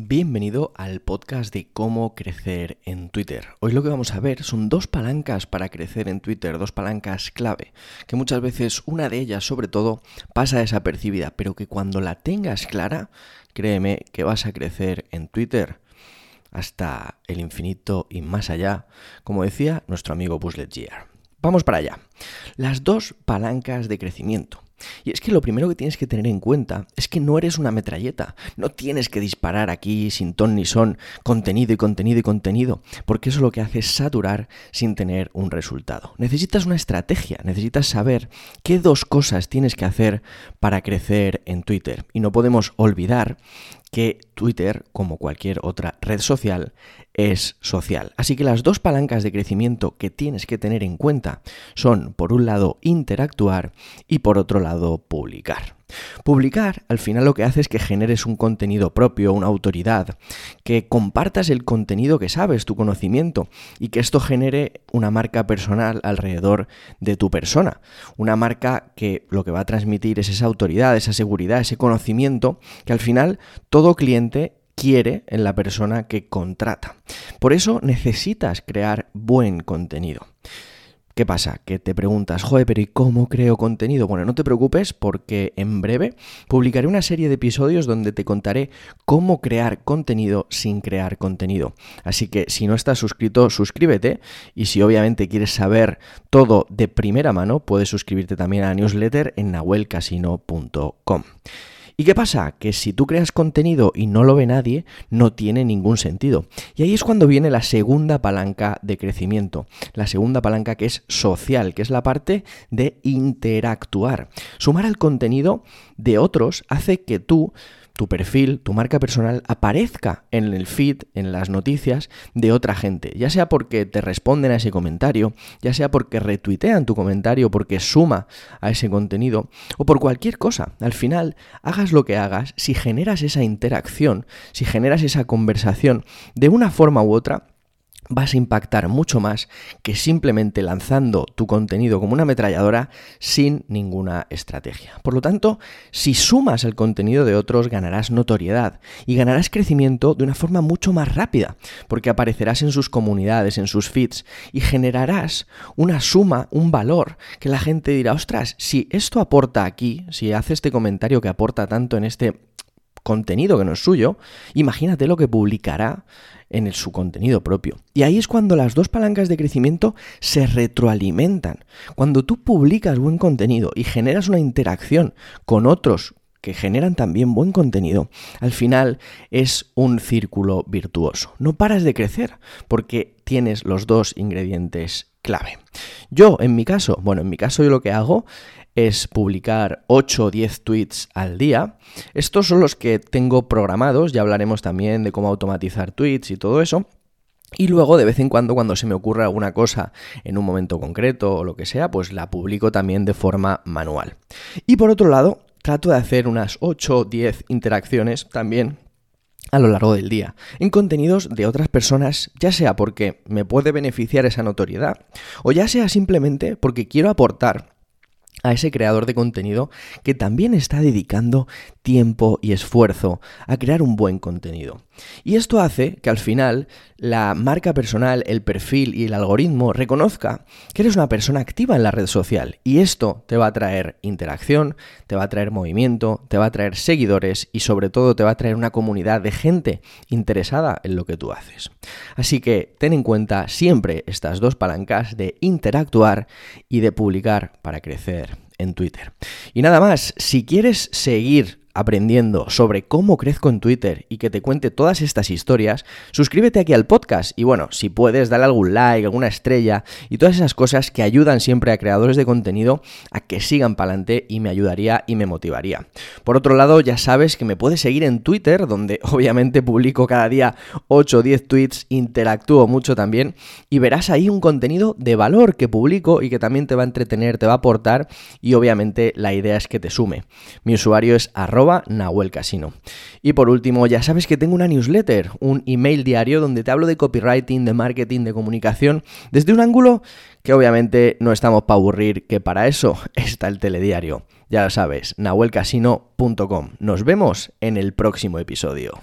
Bienvenido al podcast de cómo crecer en Twitter. Hoy lo que vamos a ver son dos palancas para crecer en Twitter, dos palancas clave, que muchas veces una de ellas sobre todo pasa desapercibida, pero que cuando la tengas clara, créeme que vas a crecer en Twitter hasta el infinito y más allá, como decía nuestro amigo Buzz Lightyear. Vamos para allá. Las dos palancas de crecimiento. Y es que lo primero que tienes que tener en cuenta es que no eres una metralleta, no tienes que disparar aquí sin ton ni son, contenido y contenido y contenido, porque eso lo que hace es saturar sin tener un resultado. Necesitas una estrategia, necesitas saber qué dos cosas tienes que hacer para crecer en Twitter. Y no podemos olvidar que Twitter, como cualquier otra red social, es social. Así que las dos palancas de crecimiento que tienes que tener en cuenta son, por un lado, interactuar y por otro lado, publicar. Publicar al final lo que hace es que generes un contenido propio, una autoridad, que compartas el contenido que sabes, tu conocimiento, y que esto genere una marca personal alrededor de tu persona. Una marca que lo que va a transmitir es esa autoridad, esa seguridad, ese conocimiento, que al final todo cliente quiere en la persona que contrata. Por eso necesitas crear buen contenido. ¿Qué pasa? Que te preguntas, joder, pero ¿y cómo creo contenido? Bueno, no te preocupes porque en breve publicaré una serie de episodios donde te contaré cómo crear contenido sin crear contenido. Así que si no estás suscrito, suscríbete y si obviamente quieres saber todo de primera mano, puedes suscribirte también a la newsletter en nahuelcasino.com. ¿Y qué pasa? Que si tú creas contenido y no lo ve nadie, no tiene ningún sentido. Y ahí es cuando viene la segunda palanca de crecimiento, la segunda palanca que es social, que es la parte de interactuar. Sumar al contenido de otros hace que tú tu perfil, tu marca personal aparezca en el feed, en las noticias de otra gente, ya sea porque te responden a ese comentario, ya sea porque retuitean tu comentario, porque suma a ese contenido, o por cualquier cosa. Al final, hagas lo que hagas, si generas esa interacción, si generas esa conversación de una forma u otra, vas a impactar mucho más que simplemente lanzando tu contenido como una ametralladora sin ninguna estrategia. Por lo tanto, si sumas el contenido de otros, ganarás notoriedad y ganarás crecimiento de una forma mucho más rápida, porque aparecerás en sus comunidades, en sus feeds y generarás una suma, un valor que la gente dirá, ostras, si esto aporta aquí, si hace este comentario que aporta tanto en este contenido que no es suyo, imagínate lo que publicará en su contenido propio. Y ahí es cuando las dos palancas de crecimiento se retroalimentan. Cuando tú publicas buen contenido y generas una interacción con otros que generan también buen contenido, al final es un círculo virtuoso. No paras de crecer porque tienes los dos ingredientes clave. Yo, en mi caso, bueno, en mi caso yo lo que hago es publicar 8 o 10 tweets al día. Estos son los que tengo programados, ya hablaremos también de cómo automatizar tweets y todo eso. Y luego, de vez en cuando, cuando se me ocurre alguna cosa en un momento concreto o lo que sea, pues la publico también de forma manual. Y por otro lado, trato de hacer unas 8 o 10 interacciones también a lo largo del día, en contenidos de otras personas, ya sea porque me puede beneficiar esa notoriedad, o ya sea simplemente porque quiero aportar a ese creador de contenido que también está dedicando tiempo y esfuerzo a crear un buen contenido. Y esto hace que al final la marca personal, el perfil y el algoritmo reconozca que eres una persona activa en la red social y esto te va a traer interacción, te va a traer movimiento, te va a traer seguidores y sobre todo te va a traer una comunidad de gente interesada en lo que tú haces. Así que ten en cuenta siempre estas dos palancas de interactuar y de publicar para crecer en Twitter. Y nada más, si quieres seguir aprendiendo sobre cómo crezco en Twitter y que te cuente todas estas historias, suscríbete aquí al podcast y bueno, si puedes, dale algún like, alguna estrella y todas esas cosas que ayudan siempre a creadores de contenido a que sigan para adelante y me ayudaría y me motivaría. Por otro lado, ya sabes que me puedes seguir en Twitter, donde obviamente publico cada día 8 o 10 tweets, interactúo mucho también y verás ahí un contenido de valor que publico y que también te va a entretener, te va a aportar y obviamente la idea es que te sume. Mi usuario es Nahuel Casino. Y por último, ya sabes que tengo una newsletter, un email diario donde te hablo de copywriting, de marketing, de comunicación, desde un ángulo que obviamente no estamos para aburrir, que para eso está el telediario. Ya lo sabes, nahuelcasino.com. Nos vemos en el próximo episodio.